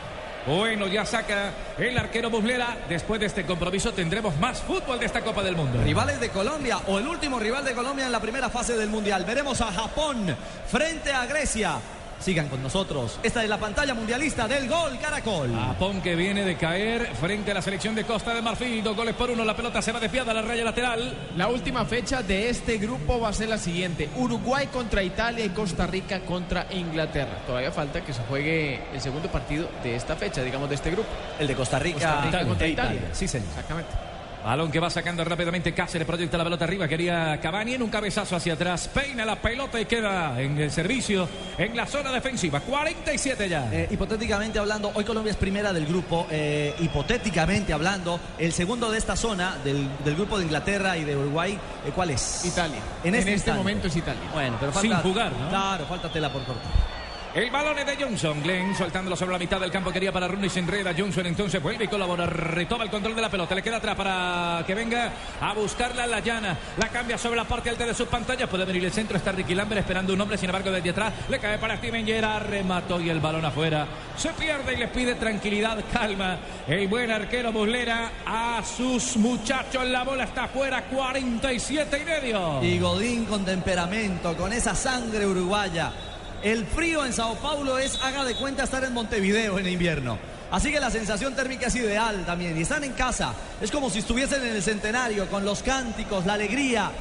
Bueno, ya saca el arquero Buslera. Después de este compromiso tendremos más fútbol de esta Copa del Mundo. Rivales de Colombia o el último rival de Colombia en la primera fase del Mundial. Veremos a Japón frente a Grecia. Sigan con nosotros. Esta es la pantalla mundialista del Gol Caracol. Japón que viene de caer frente a la selección de Costa de Marfil. Dos goles por uno. La pelota se va desviada a la raya lateral. La última fecha de este grupo va a ser la siguiente. Uruguay contra Italia y Costa Rica contra Inglaterra. Todavía falta que se juegue el segundo partido de esta fecha, digamos, de este grupo. El de Costa Rica, Costa Rica Italia. contra Italia. Sí, señor. Exactamente. Balón que va sacando rápidamente Cáceres, proyecta la pelota arriba, quería Cavani en un cabezazo hacia atrás, peina la pelota y queda en el servicio en la zona defensiva, 47 ya. Eh, hipotéticamente hablando, hoy Colombia es primera del grupo. eh, hipotéticamente hablando, el segundo de esta zona, del, del grupo de Inglaterra y de Uruguay, eh, ¿cuál es? Italia. En este, instante. momento es Italia. Bueno, pero Sin falta, jugar, ¿no? Claro, falta tela por cortar. El balón es de Johnson. Glenn soltándolo sobre la mitad del campo. Quería para Rooney. Se enreda. Johnson entonces vuelve y colabora. Retoma el control de la pelota. Le queda atrás para que venga a buscarla a la llana. La cambia sobre la parte alta de sus pantallas. Puede venir el centro. Está Ricky Lambert esperando un hombre. Sin embargo, desde atrás le cae para Steven Gerrard. Remató y el balón afuera. Se pierde y les pide tranquilidad, calma. El buen arquero Muslera a sus muchachos. La bola está afuera. 47 y medio. Y Godín con temperamento, con esa sangre uruguaya. El frío en Sao Paulo es, haga de cuenta, estar en Montevideo en invierno. Así que la sensación térmica es ideal también. Y están en casa. Es como si estuviesen en el centenario, con los cánticos, la alegría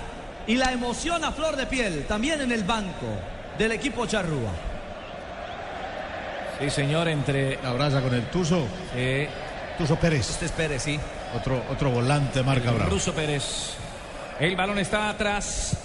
y la emoción a flor de piel. También en el banco del equipo Charrúa. Sí, señor, entre. La abraza con el Tuzo. Sí. Tuzo Pérez. Este es Pérez, sí. Otro, otro volante marca bravo. Ruso Pérez. El balón está atrás.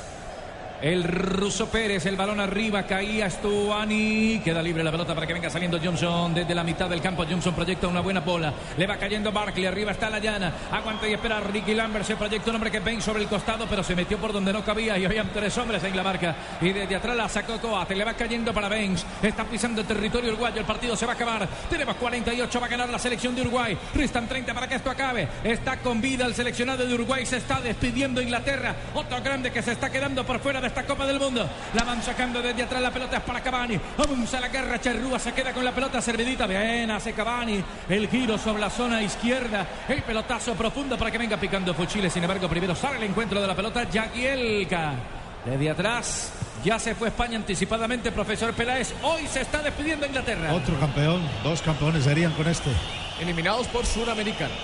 El ruso Pérez, el balón arriba, caía Stuani. Queda libre la pelota para que venga saliendo Johnson desde la mitad del campo. Johnson proyecta una buena bola. Le va cayendo Barkley. Arriba está la llana. Aguanta y espera Ricky Lambert. Se proyecta un hombre que ven sobre el costado, pero se metió por donde no cabía. Y habían tres hombres en la marca. Y desde atrás la sacó Coate. Le va cayendo para Benz. Está pisando el territorio uruguayo. El partido se va a acabar. Tenemos 48. Va a ganar la selección de Uruguay. Restan 30 para que esto acabe. Está con vida el seleccionado de Uruguay. Se está despidiendo Inglaterra. Otro grande que se está quedando por fuera de esta Copa del Mundo. La van sacando desde atrás. La pelota es para Cavani. Avanza la guerra. Charrúa se queda con la pelota servidita. Bien, hace Cavani. El giro sobre la zona izquierda. El pelotazo profundo para que venga picando Fuchile. Sin embargo, primero sale el encuentro de la pelota. Jagielka. Desde atrás. Ya se fue España anticipadamente, profesor Peláez. Hoy se está despidiendo Inglaterra. Otro campeón. Dos campeones serían con este. Eliminados por suramericanos.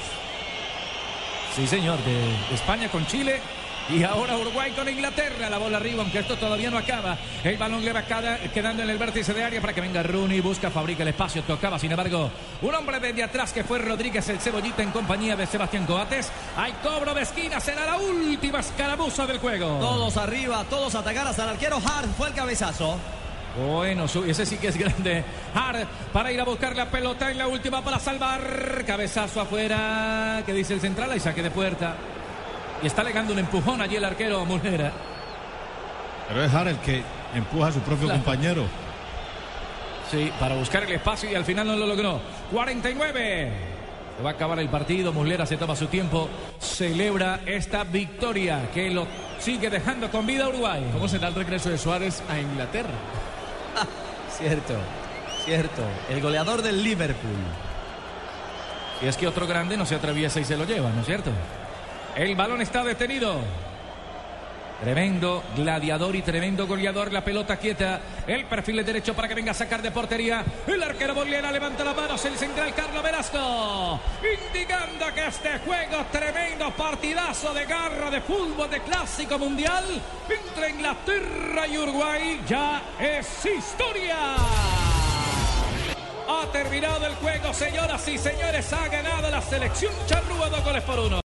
Sí, señor, de España con Chile. Y ahora Uruguay con Inglaterra. La bola arriba, aunque esto todavía no acaba. El balón le va cada- quedando en el vértice de área para que venga Rooney. Busca, fabrica el espacio. Tocaba, sin embargo, un hombre desde atrás que fue Rodríguez, el cebollita en compañía de Sebastián Coates. Hay cobro de esquina. Será la última escaramuza del juego. Todos arriba, todos atacar hasta el arquero Hart. Fue el cabezazo. Bueno, ese sí que es grande. Hart para ir a buscar la pelota en la última para salvar. Cabezazo afuera. que dice el central? Hay saque de puerta. Y está legando un empujón allí el arquero Muslera. Pero es Jara el que empuja a su propio Claro. compañero. Sí, para buscar el espacio y al final no lo logró. 49. Se va a acabar el partido. Muslera se toma su tiempo. Celebra esta victoria que lo sigue dejando con vida a Uruguay. ¿Cómo será el regreso de Suárez a Inglaterra? [LAUGHS] Cierto, cierto. El goleador del Liverpool. Y es que otro grande no se atraviesa y se lo lleva, ¿no es cierto? El balón está detenido. Tremendo gladiador y tremendo goleador. La pelota quieta. El perfil de derecho para que venga a sacar de portería. El arquero Bolera levanta las manos. El central Carlos Velasco. Indicando que este juego tremendo partidazo de garra de fútbol de clásico mundial entre Inglaterra y Uruguay ya es historia. Ha terminado el juego, señoras y señores. Ha ganado la selección charrúa dos goles por uno.